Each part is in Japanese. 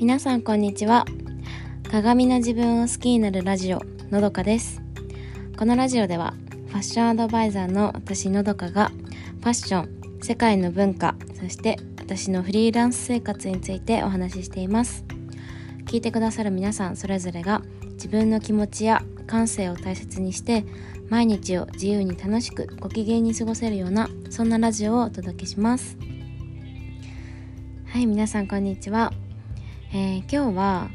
皆さんこんにちは。鏡の自分を好きになるラジオのどかです。このラジオではファッションアドバイザーの私のどかがファッション世界の文化そして私のフリーランス生活についてお話ししています。聞いてくださる皆さんそれぞれが自分の気持ちや感性を大切にして毎日を自由に楽しくご機嫌に過ごせるようなそんなラジオをお届けします。はい皆さんこんにちは、えー、今日は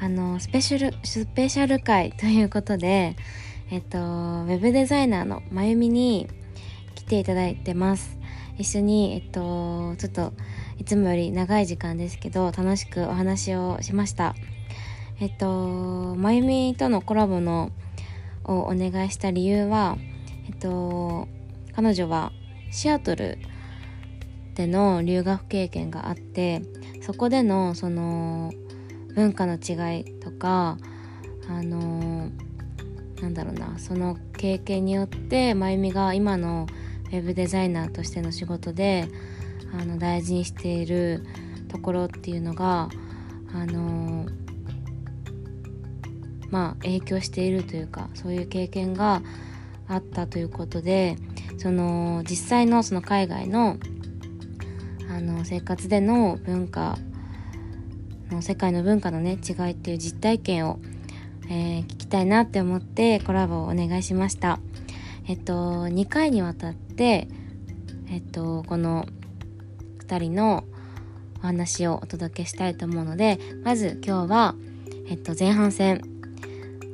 あのスペシャルスペシャル会ということでえっとウェブデザイナーのまゆみに来ていただいてます。一緒にえっとちょっといつもより長い時間ですけど楽しくお話をしました。えっとまゆみとのコラボのをお願いした理由はえっと彼女はシアトルでの留学経験があってそこでのその文化の違いとかあのなんだろうなその経験によってまゆみが今のウェブデザイナーとしての仕事であの大事にしているところっていうのがあのまあ影響しているというかそういう経験があったということでその実際のその海外のあの生活での文化の世界の文化のね違いっていう実体験を、えー、聞きたいなって思ってコラボをお願いしました。えっと2回にわたってえっとこの2人のお話をお届けしたいと思うのでまず今日は、えっと、前半戦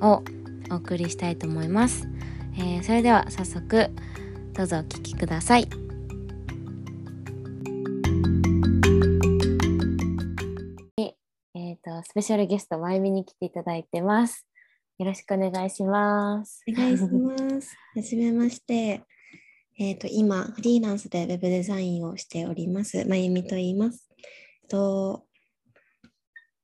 をお送りしたいと思います、えー、それでは早速どうぞお聴きください。ペシャルゲスト、まゆみに来ていただいてます。よろしくお願いします。お願いします。はじめまして。えっ、ー、と、今、フリーランスでウェブデザインをしております。まゆみと言います。と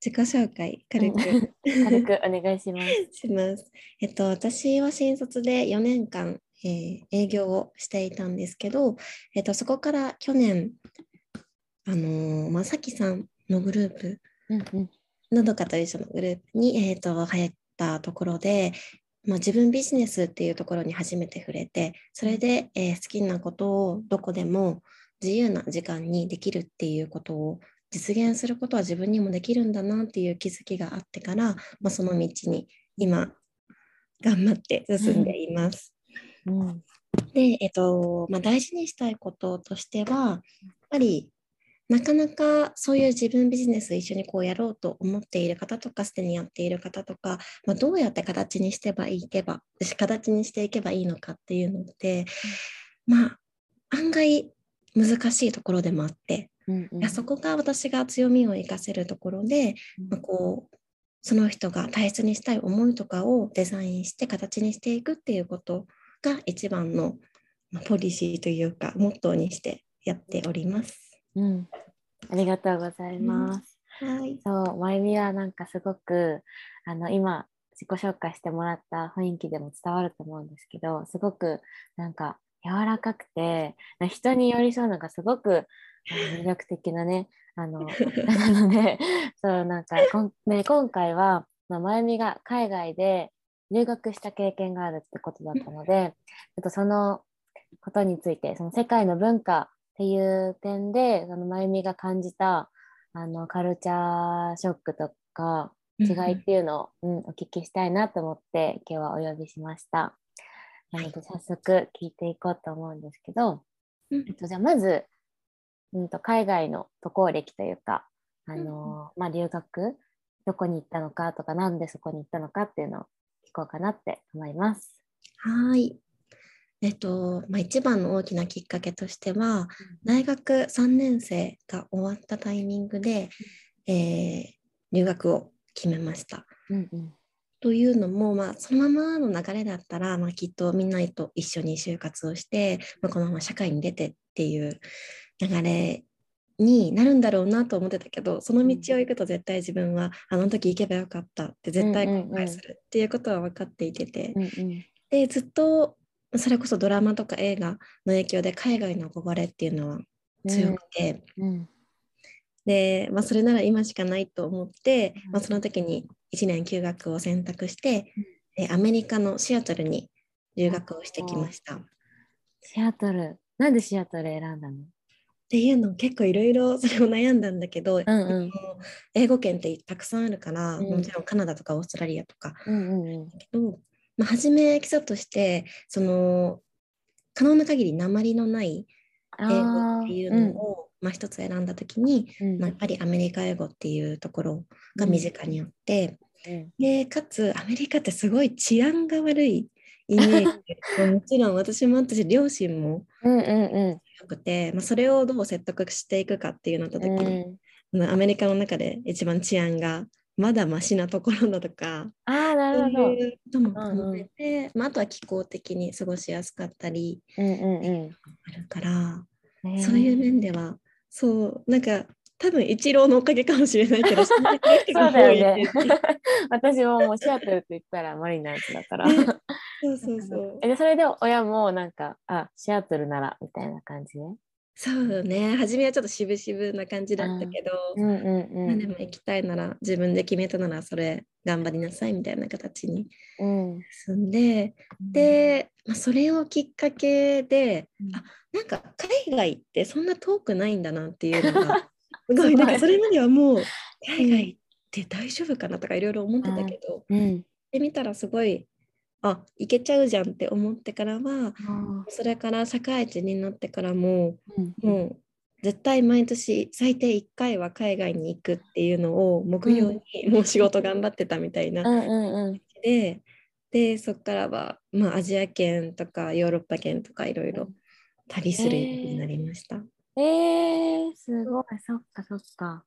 自己紹介、軽く。軽くお願いします。します。えっと、私は新卒で4年間、えー、営業をしていたんですけど、えっと、そこから去年、あのー、まさきさんのグループ、のどかというそのグループに、えーと、入ったところで、まあ、自分ビジネスっていうところに初めて触れてそれで、えー、好きなことをどこでも自由な時間にできるっていうことを実現することは自分にもできるんだなっていう気づきがあってから、まあ、その道に今頑張って進んでいます。うん、うん、で、えっとまあ、大事にしたいこととしてはやっぱりなかなかそういう自分ビジネス一緒にこうやろうと思っている方とかすでにやっている方とか、まあ、どうやって形にしてばいけば形にしていけばいいのかっていうのって、まあ案外難しいところでもあって、うんうん、いやそこが私が強みを生かせるところで、まあ、こうその人が大切にしたい思いとかをデザインして形にしていくっていうことが一番の、まあ、ポリシーというかモットーにしてやっております。うん、ありがとうございます。うん、はい、そう、まゆみはなんかすごくあの今自己紹介してもらった雰囲気でも伝わると思うんですけど、すごくなんか柔らかくて人に寄り添うのがすごく魅力的なねあの なのでそうなんかこん、ね、今回は、まあ、まゆみが海外で留学した経験があるってことだったので、ちょっとそのことについてその世界の文化っていう点でそのまゆみが感じたあのカルチャーショックとか違いっていうのを、うん、お聞きしたいなと思って今日はお呼びしました。なので早速聞いていこうと思うんですけど、えっと、じゃあまず、うん、と海外の渡航歴というか、あのまあ、留学どこに行ったのかとか何でそこに行ったのかっていうのを聞こうかなって思います。はいえっとまあ、一番の大きなきっかけとしては、大学3年生が終わったタイミングで、えー、留学を決めました。うんうん、というのも、まあ、そのままの流れだったら、まあ、きっとみんなと一緒に就活をして、まあ、このまま社会に出てっていう流れになるんだろうなと思ってたけどその道を行くと絶対自分はあの時行けばよかったって絶対後悔するっていうことは分かっていてて、でずっとそれこそドラマとか映画の影響で海外の憧れっていうのは強くて、うん。うん、で、まあ、それなら今しかないと思って、まあ、その時に1年休学を選択して、えアメリカのシアトルに留学をしてきました。っシアトル。なんでシアトル選んだの？ていうの結構いろいろ それを悩んだんだけど、うんうん。英語圏ってたくさんあるから、うん。もちろんカナダとかオーストラリアとか。うんうんうん。だけど、まあ、初め基礎としてその可能な限り鉛のない英語っていうのを、まあ、一つ選んだ時に、うん。まあ、やっぱりアメリカ英語っていうところが身近にあって、うん。でかつアメリカってすごい治安が悪いイメージ。もちろん私もあったし両親もうんうん良くて、まあ、それをどう説得していくかっていうのと時うんに、うん。まあアメリカの中で一番治安がまだマシなところだとかああ、なそうるほど。いうことも考えて、まあ、あとは気候的に過ごしやすかったりうんうんあるから、うん。そういう面ではそうなんか多分一郎のおかげかもしれないけど そうだよね。私ももうシアトルって言ったらマリナーズだから。ね そうそうそう。えでそれで親もなんか、あ、シアトルならみたいな感じね。そうね初めはちょっと渋々な感じだったけど、うんうんまあでも行きたいなら自分で決めたならそれ頑張りなさいみたいな形にうん。うん。でで、まあ、それをきっかけで、うんあなんか海外ってそんな遠くないんだなっていうのが すごいいなんかそれまではもう海外って大丈夫かなとかいろいろ思ってたけど、うん。で見たらすごいあ行けちゃうじゃんって思ってからはそれから社会人になってからもうんもう絶対毎年最低1回は海外に行くっていうのを目標にもう仕事頑張ってたみたいなうんうんうん。ででそこからは、まあ、アジア圏とかヨーロッパ圏とかいろいろ旅するようになりました。えー、すごい、そっかそっか。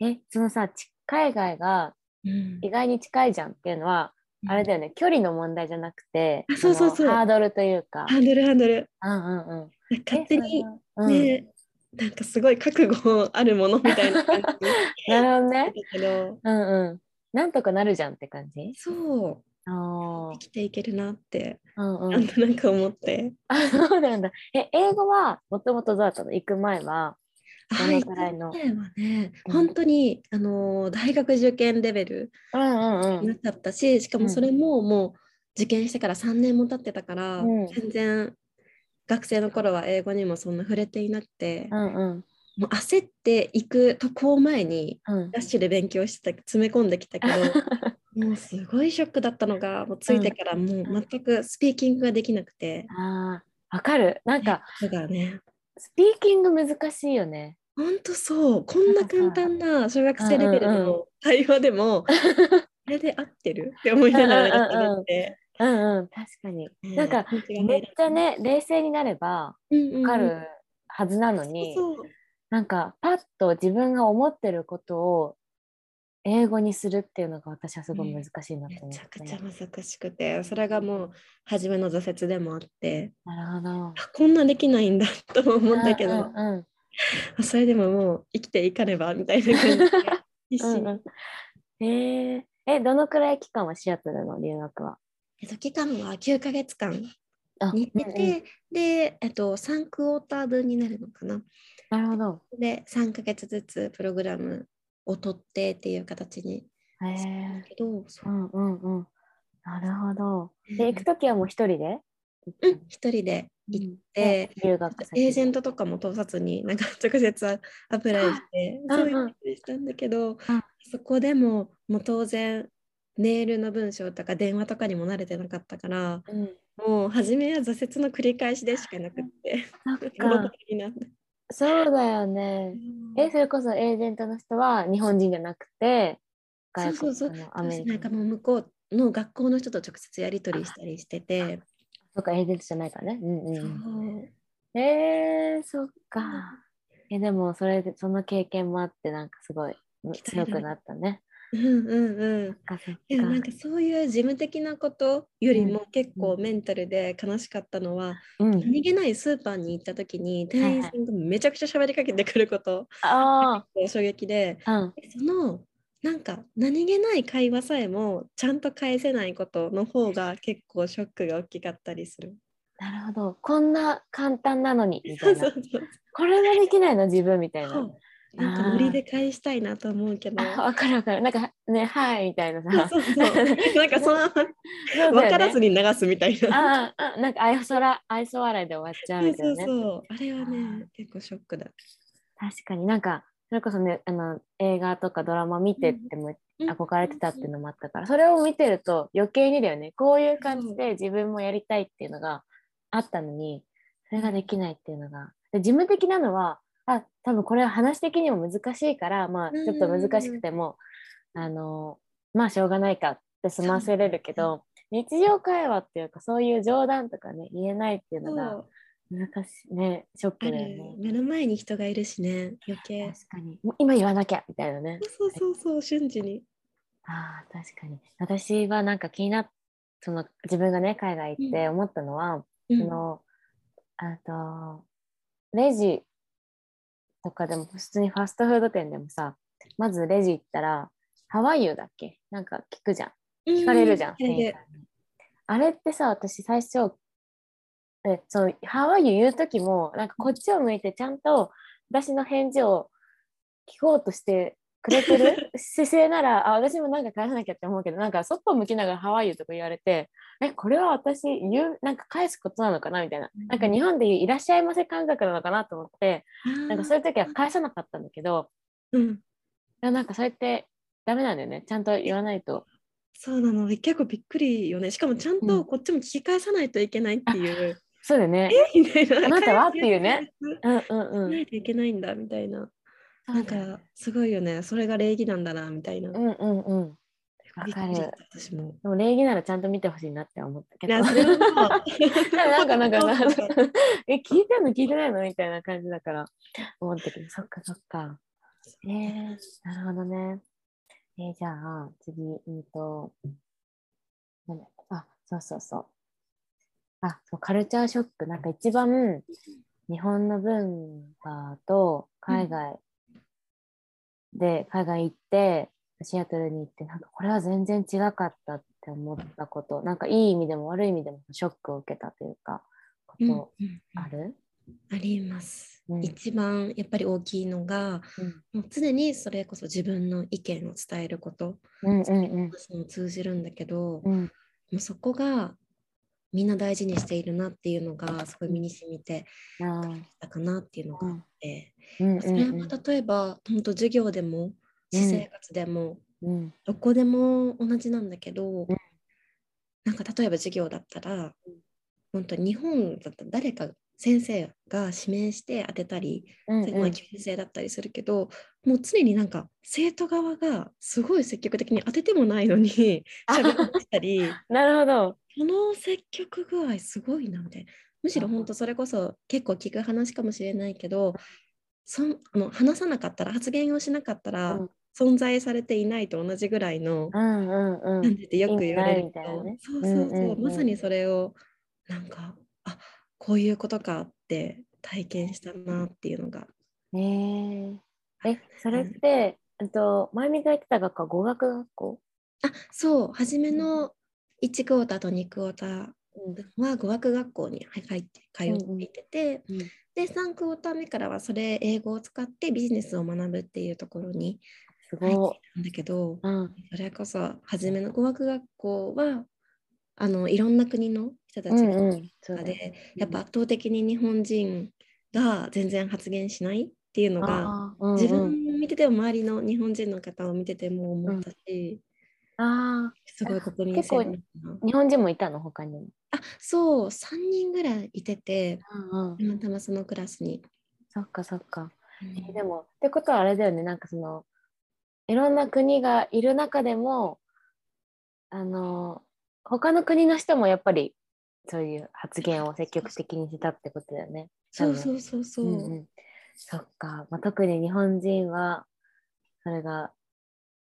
え、そのさ、ち海外がうん意外に近いじゃんっていうのは、あれだよね、距離の問題じゃなくて、あそうそうそうのハードルというか。ハンドルハンドルうんうんうん。勝手にえそれはね、なんかすごい覚悟あるものみたいな感じうん、なるほどねだ。けどうんうん。なんとかなるじゃんって感じ？そうあ生きていけるなってあ。うんうなんん。となく思って。あ、そうなんだ。え、英語はもともとどうだったの？行く前は。どのくらいね、うん。本当に、あのー大学受験レベルうんうんう。なんかったし、しかもそれももう受験してから3年も経ってたから、うん。全然学生の頃は英語にもそんな触れていなくて、うんうん。もう焦っていく渡航前にうん。ダッシュで勉強してた詰め込んできたけど もうすごいショックだったのがもうついてからもう全くスピーキングができなくて、ああ、わかる。なんか、ねスピーキング難しいよね。ほんとそうこんな簡単な小学生レベルうんうんうんの会話でも これで合ってるって思いながら喋って。うんうん、確かに。なんか、めっちゃね、冷静になればわわかるはずなのに、そうなんか、パッと自分が思ってることを英語にするっていうのが私はすごい難しいなとめ思って。ちゃくちゃ難しくてそれがもう初めの挫折でもあって。なるほど。あこんなできないんだとも思ったけど、うんうんうん。あそれでももう生きていかねばみたいな感じ。で 必死。にうんうん。えー、え、どのくらい期間はシアトルの留学は？えっと、期間は9ヶ月間。あに出て、で、えっと、3クォーター分になるのかな。なるほど。で、3ヶ月ずつプログラムを取ってっていう形にへしたんえだけど、そう。うんうんうん。なるほど。うん。で、行くときはもう一人で？うん、一人で行って、うん。留学先エージェントとかも通さずに、なんか直接アプライして、うんそういう感じでしたんだけど、そこでも、もう当然、メールの文章とか電話とかにも慣れてなかったから、うん、もう初めは挫折の繰り返しでしかなくって そうだよね。え、それこそエージェントの人は日本人じゃなくて、外そうそうそう国のアメリカの。なんかもう向こうの学校の人と直接やり取りしたりしてて、そっか、エージェントじゃないからね。うんうん。えー、そっか。え、でも、それで、その経験もあって、なんかすごい強くなったね。うんうんうんなんかそういう事務的なことよりも結構メンタルで悲しかったのは、うん、何気ないスーパーに行った時に店員さんがめちゃくちゃ喋りかけてくることあ衝撃であ、うん。そのなんか何気ない会話さえもちゃんと返せないことの方が結構ショックが大きかったりする。なるほど。こんな簡単なのに、みたそういな。そうそうこれもできないの、自分みたいな。なんかノリで返したいなと思うけど。わかるわかる。なんかね、はいみたいなさ。そうそう。なんかその、そう分からずに流すみたいな。ああ、なんか愛想ら愛想笑いで終わっちゃうみたいなね。そうそう。あれはね、結構ショックだ。確かになんか、それこそね、あの映画とかドラマ見てっても憧れてたっていうのもあったから、それを見てると余計にだよね、こういう感じで自分もやりたいっていうのがあったのに、それができないっていうのが。で事務的なのは、あ多分これは話的にも難しいから、まあ、ちょっと難しくても、あのまあしょうがないかって済ませれるけど、日常会話っていうかそういう冗談とかね言えないっていうのが難しいねショックだよね。目の前に人がいるしね余計。確かに今言わなきゃみたいなね。そうそうそう瞬時に。ああ確かに私はなんか気になっその自分がね海外行って思ったのは、うんそのあとレジとかでも普通にファストフード店でもさまずレジ行ったら「ハワイユだっけ?」なんか聞くじゃん。聞かれるじゃん、うんに。あれってさ私最初えそう「ハワイユ言う時もなんかこっちを向いてちゃんと私の返事を聞こうとしてくれてる？姿勢ならあ私もなんか返さなきゃって思うけどなんかそっぽ向きながら「ハワイユとか言われてえこれは私言うなんか返すことなのかな？みたいな。なんか日本でいう「いらっしゃいませ」感覚なのかなと思ってなんかそういう時は返さなかったんだけどうん、なんかそれってダメなんだよね。ちゃんと言わないと。そうなの。結構びっくりよね。しかもちゃんとこっちも聞き返さないといけないっていう、そうだよね。えみたいな。あなたは？っていうね。返うんうんうん。ないといけないんだみたいななんかすごいよねそれが礼儀なんだなみたいな、うんうんうん。わかる私もでも礼儀ならちゃんと見てほしいなって思ったけど。いやそれは なんかなんかえ聞いてんの聞いてないのみたいな感じだから思ったけどそっかそっか。えー、なるほどね。えー、じゃあ次うんとなんだっけあそうそうそう。あそうカルチャーショックなんか一番日本の文化と海外で海外行ってシアトルに行ってなんかこれは全然違かったって思ったことなんかいい意味でも悪い意味でもショックを受けたというかこうんとうんある、あります、うん。一番やっぱり大きいのがもう常にそれこそ自分の意見を伝えることうん。うんうん通じるんだけど、もうんうそこがみんな大事にしているなっていうのがすごい身に染みてたかなっていうのがあって、うん。それは例えば本当授業でも私生活でも、うん。どこでも同じなんだけど、うん。なんか例えば授業だったら、本当日本だったら誰か先生が指名して当てたり、うんそれまあ先生だったりするけど、もう常になんか生徒側がすごい積極的に当ててもないのに喋ってたり なるほど。この積極具合すごいなみたいな。むしろ本当それこそ結構聞く話かもしれないけどそんあの話さなかったら発言をしなかったら、うん。存在されていないと同じぐらいのうんうんうん。感じでよく言われる意味ないみたいなね。そうそうそう,、うんうんうん。まさにそれをなんかあこういうことかって体験したなっていうのが。え。ー、え、それって、えっと、前みが言ってた学科は語学学校？あそう。初めの1クォーターと2クォーターは語学学校に入って通っていてて、うん。で3クォーター目からはそれ英語を使ってビジネスを学ぶっていうところにす入ってごい。たんだけどうん。それこそ初めの語学学校はあのいろんな国の人たちがうんうん。で、ねやっぱ圧倒的に日本人が全然発言しないっていうのが、うんうん自分を見てても周りの日本人の方を見てても思ったし、あすごい国民性日本人もいたの他にも。あそう3人ぐらいいててうんうん。たまたまそのクラスに。そっかそっか。えでもってことはあれだよねなんかそのいろんな国がいる中でもあの他の国の人もやっぱりそういう発言を積極的にしたってことだよね。そうそうそうそう。うんうんそっか、まあ、特に日本人はそれが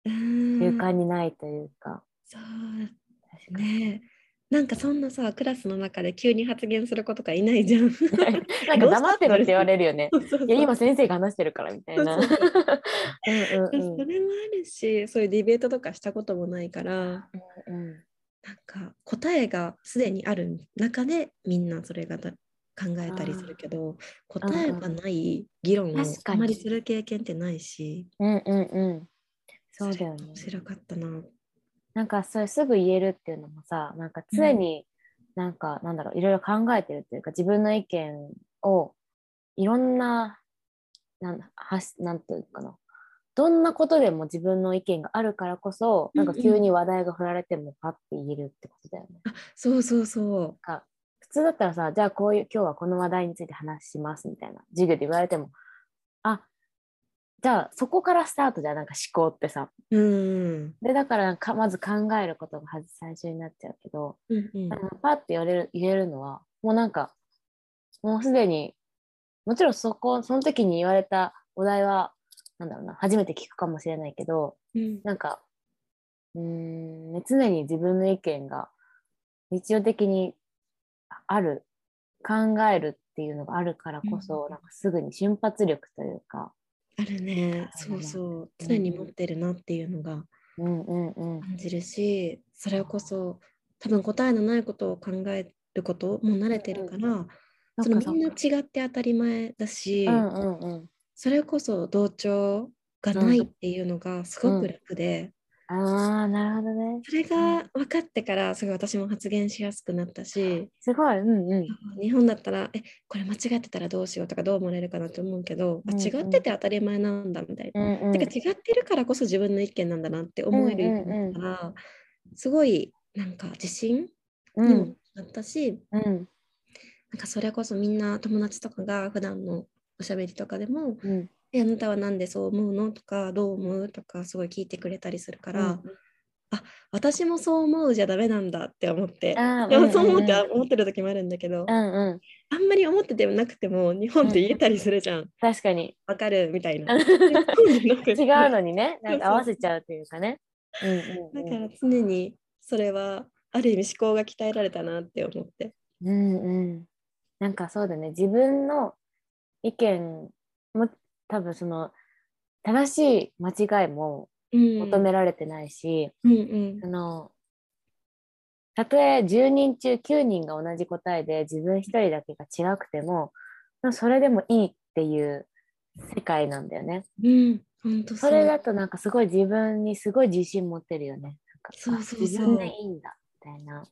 うん習慣にないというか。そうねなんかそんなさクラスの中で急に発言する子とかいないじゃん。なんか黙ってろって言われるよね。そうそうそういや今先生が話してるからみたいな。そうそう うんうんうんそれもあるしそういうディベートとかしたこともないからうんなんか答えがすでにある中でみんなそれがだ考えたりするけど答えがない議論をあまりする経験ってないし。うんうんうん。そうだよね。面白かったな。なんかそれすぐ言えるっていうのもさなんか常になんか、なんだろういろいろ考えてるっていうか自分の意見をいろんななんはしなんていうかなどんなことでも自分の意見があるからこそなんか急に話題が振られてもパッて言えるってことだよね。あそうそうそう。なんか普通だったらさじゃあこういう今日はこの話題について話しますみたいな授業で言われてもあじゃあそこからスタートじゃんなんか思考ってさ。うん。でだからかまず考えることが最初になっちゃうけど、うんうんパッて言われる言えるのはもうなんかもうすでにもちろんそこその時に言われたお題はなんだろうな初めて聞くかもしれないけどうん。なんかうーん、ね、常に自分の意見が日常的にある考えるっていうのがあるからこそ、うんなんかすぐに瞬発力というか、あるね。そうそう。うん常に持ってるなっていうのがうんうんうん、感じるし、それこそ多分答えのないことを考えることも慣れてるから、そのみんな違って当たり前だし、うんうんうん、それこそ同調がないっていうのがすごく楽で、ああなるほどね。それが分かってからすごい私も発言しやすくなったし、すごい。うんうん。日本だったらえこれ間違ってたらどうしようとかどう思われるかなって思うけど、あうんうん。違ってて当たり前なんだみたいな。うんうん。てか違ってるからこそ自分の意見なんだなって思えるようになったら、すごいなんか自信にもうんなったし、うん。なんかそれこそみんな友達とかが普段のおしゃべりとかでもうん「えあなたは何でそう思うの?」とか「どう思う?」とかすごい聞いてくれたりするから、あ私もそう思うじゃダメなんだって思って。そう思ってうん。うん思ってる時もあるんだけど、うんうん。あんまり思っててもなくても日本って言えたりするじゃん。確かに。わかる？みたいな。違違うのにね。なんか合わせちゃうというかね。うんうん。だから常にそれはある意味思考が鍛えられたなって思って。うんうん。なんかそうだね。自分の意見も多分その正しい間違いもうん求められてないし、うんうんあのたとえ10人中9人が同じ答えで自分1人だけが違くてもそれでもいいっていう世界なんだよね。うん、本当それだとなんかすごい自分にすごい自信持てるよね。なんかそうそうそうあ自分でいいんだみたいな。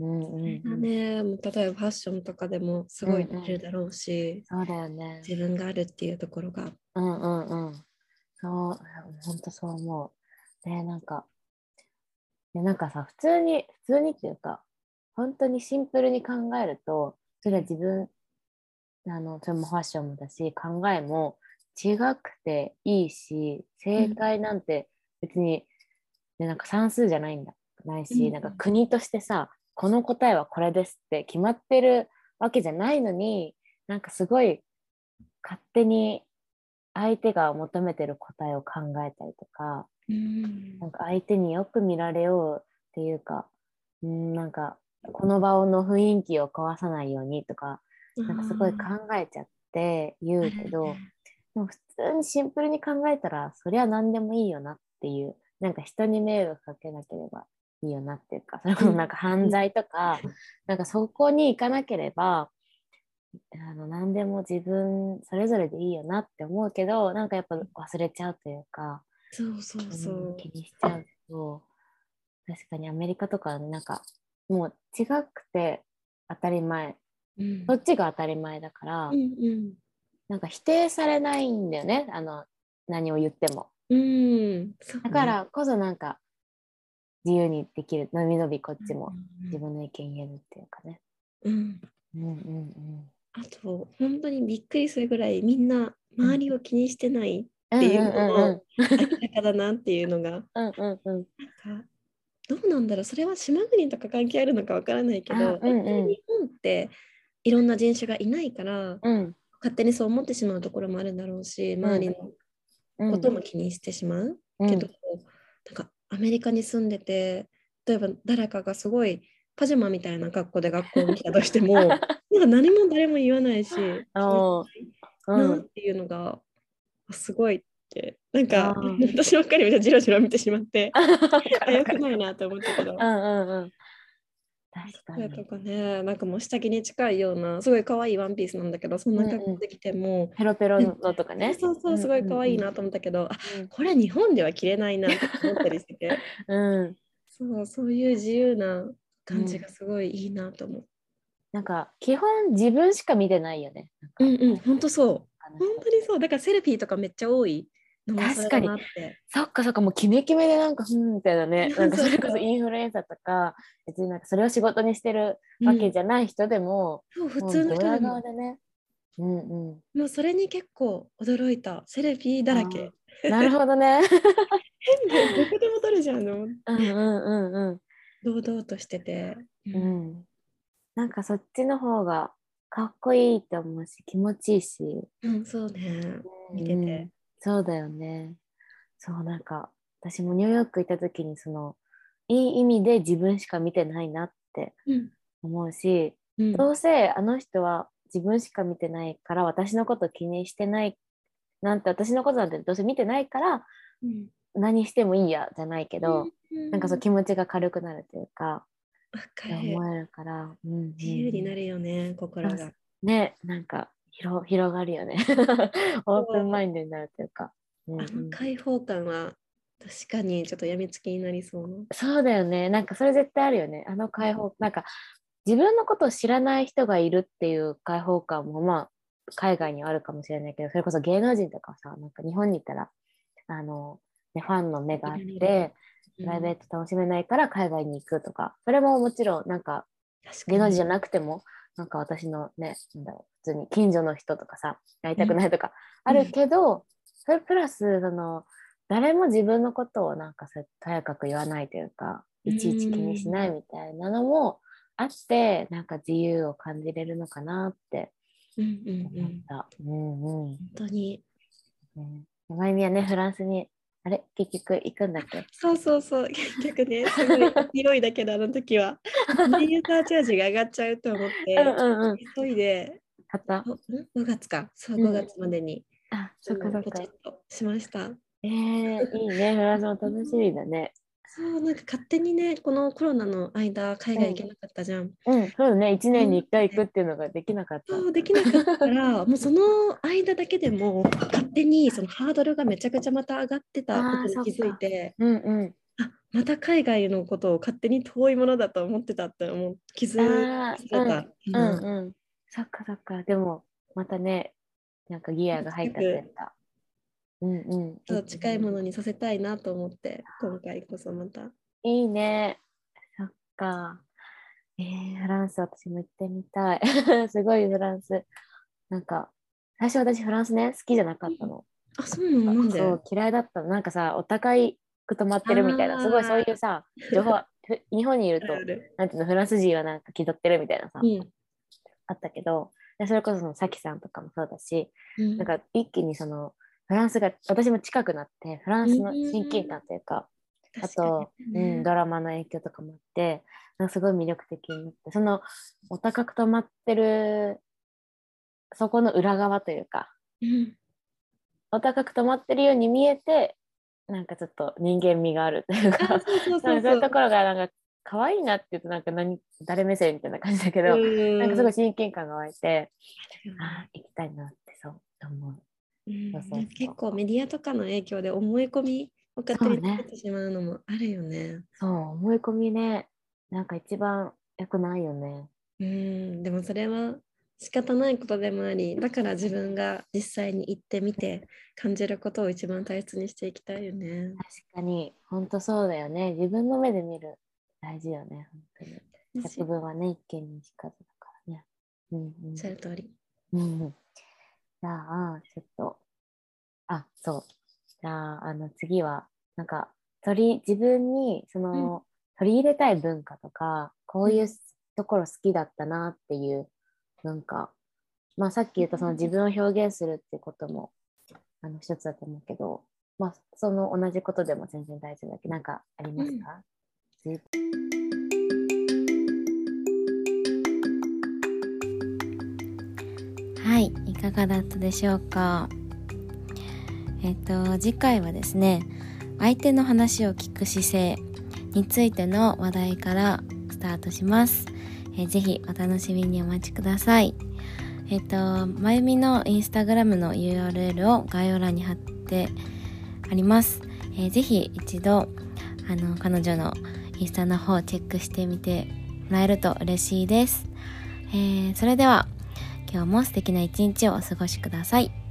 うんうんそれがうん、ね、もう例えばファッションとかでもすごいうんうん出るだろうし、そうだよね。自分があるっていうところが。うんうんうん。そう、本当そう思う。で、なんか、でなんかさ、普通に、普通にっていうか、本当にシンプルに考えると、それは自分、あの、それもファッションもだし、考えも違くていいし、正解なんて別に、ね、なんか算数じゃないんだ、ないし、うんなんか国としてさ、この答えはこれですって決まってるわけじゃないのに、なんかすごい勝手に相手が求めてる答えを考えたりとか、うん。なんか相手によく見られようっていうか、うん、なんかこの場の雰囲気を壊さないようにとか、なんかすごい考えちゃって言うけど、でも普通にシンプルに考えたら、そりゃ何でもいいよなっていう、なんか人に迷惑かけなければいいよなっていうか、それこそなんか犯罪とか、なんかそこに行かなければ、あの何でも自分それぞれでいいよなって思うけど、なんかやっぱ忘れちゃうというか、そうそうそうんう。気にしちゃうけど、確かにアメリカとかはなんかもう違くて当たり前、うんそっちが当たり前だから、うんなんか否定されないんだよね、あの何を言っても。うん。ねだからこそなんか自由にできる、のびのびこっちもうん自分の意見言えるっていうかね。うん。うんうんあと、本当にびっくりするぐらいみんな周りを気にしてないうん。っていうのうんも明らかだなっていうのが。うんうんうん。なんかどうなんだろうそれは島国とか関係あるのかわからないけど、あうんうん日本っていろんな人種がいないからうん勝手にそう思ってしまうところもあるだろうし周りうん。のことも気にしてしまう、うんけどなんかアメリカに住んでて例えば誰かがすごいパジャマみたいな格好で学校に来たとしても なんか何も誰も言わないし。なっていうのがあすごいってなんか 私ばっかりめっちゃジロジロ見てしまって あよくうんないなと思ったけど。うんうん。確かに。とかね、なんかもう下着に近いような、すごい可愛いワンピースなんだけど、そんな格好できても、ペロペロのとかね。そうそう、すごい可愛いなと思ったけど、あうんこれ日本では着れないなって思ったりしてて、うん。そう、そういう自由な感じがすごいいいなと思う。なんか基本自分しか見てないよね。うんうん、本当そう。本当にそう。だからセルフィーとかめっちゃ多いのもそれだなって。そっかそっかもうキメキメでなんかふんみたいなねなんかそれこそインフルエンサーとか別になんかそれを仕事にしてるわけじゃない人でも、そう普もう通の人でも顔でね。うんうん。もうそれに結構驚いた。セルフィーだらけ。なるほどね。変でどこでも撮るじゃんの。うんうんうんうん。堂々としてて。う。ん、なんかそっちの方がかっこいいと思うし気持ちいいし、うん、そうね。見ててうんそうだよね。そうなんか私もニューヨーク行った時にそのいい意味で自分しか見てないなってうん。思うしうん。どうせあの人は自分しか見てないから私のこと気にしてないなんて私のことなんてどうせ見てないからうん。何してもいいやじゃないけど、なんかそうわ気持ちが軽くなるというか、かる。思えるから、うんうん自由になるよね、心が。ねなんか広 広がるよね。オープンマインドになるというか、うんあうん。の開放感は確かにちょっとやみつきになりそう。な。そうだよね。なんかそれ絶対あるよね。あの解放なんか自分のことを知らない人がいるっていう解放感もまあ海外にはあるかもしれないけどそれこそ芸能人とかさなんか日本にいたらあの、ね、ファンの目があってうん。プライベート楽しめないから海外に行くとか。それももちろんなんか芸能人じゃなくてもなんか私のねなんだろう普通に近所の人とかさ会いたくないとかあるけど、それプラスその誰も自分のことをなんかとやかく言わないというかいちいち気にしないみたいなのもあってなんか自由を感じれるのかなって思っん。た。うんうん本当に。ねまゆみはねフランスにあれ結局行くんだっけ？そうそうそう。結局ね、すごい匂いだけど、あの時は。ユーザーチャージが上がっちゃうと思って、うんうんうん急いで、買ったおん ?5 月か。そう、うん5月までに、あそっかそっかしました。えー、いいねフランスも楽しみだねそう、なんか勝手にね、このコロナの間、海外行けなかったじゃん。うん。そうだね。1年に1回行くっていうのができなかった。そう、できなかったから、もうその間だけでも、勝手にそのハードルがめちゃくちゃまた上がってたことに気づいて、うんうん。あまた海外のことを勝手に遠いものだと思ってたって思う気づいた。ううんん。うん。そっかそっか。でも、またね、なんかギアが入ったというんうん。そう近いものにさせたいなと思って、今回こそまた。いいね。そっか。えー、フランス私も行ってみたい。すごいフランス。なんか、最初私フランスね、好きじゃなかったの。あ、そうなんで？そう、嫌いだったの。なんかさ、お高いく泊まってるみたいな、すごいそういうさ、情報、ふ日本にいるとなんていうの、フランス人はなんか気取ってるみたいなさ、うんあったけど、でそれこそそのさきさんとかもそうだし、うんなんか一気にそのフランスが私も近くなってフランスの親近感というか、あ確かと、うん、ドラマの影響とかもあってなんかすごい魅力的になってそのお高く泊まってるそこの裏側というかうん。お高く泊まってるように見えてなんかちょっと人間味があるというあかそういうところがなんか可愛いなって言うとなんか何誰目線みたいな感じだけど、うん。なんかすごい親近感が湧いて、あー行きたいなってそう思う。うんそうそう結構メディアとかの影響で思い込みを勝手に作ってしまうのもあるよね。そう思い込みねなんか一番良くないよね。うん、でもそれは仕方ないことでもあり、だから自分が実際に行ってみて感じることを一番大切にしていきたいよね。確かに本当そうだよね自分の目で見る大事よね本当に。お百聞はね一見にしかずだからね。うんうんっしゃる通り。じゃあちょっとあそう。じゃああの次はなんか取り自分にその、取り入れたい文化とかこういうところ好きだったなっていうなんかまあさっき言ったその自分を表現するってこともあの一つだと思うけどまあその同じことでも全然大丈夫だけどなんかありますか、自はい、いかがだったでしょうか？えっと、次回はですね、相手の話を聞く姿勢についての話題からスタートします。えー、ぜひお楽しみにお待ちください。えっ、と、まゆみのインスタグラムの URL を概要欄に貼ってあります。えー、ぜひ一度、あの、彼女のインスタの方をチェックしてみてもらえると嬉しいです。えー、それでは、今日も素敵な一日をお過ごしください。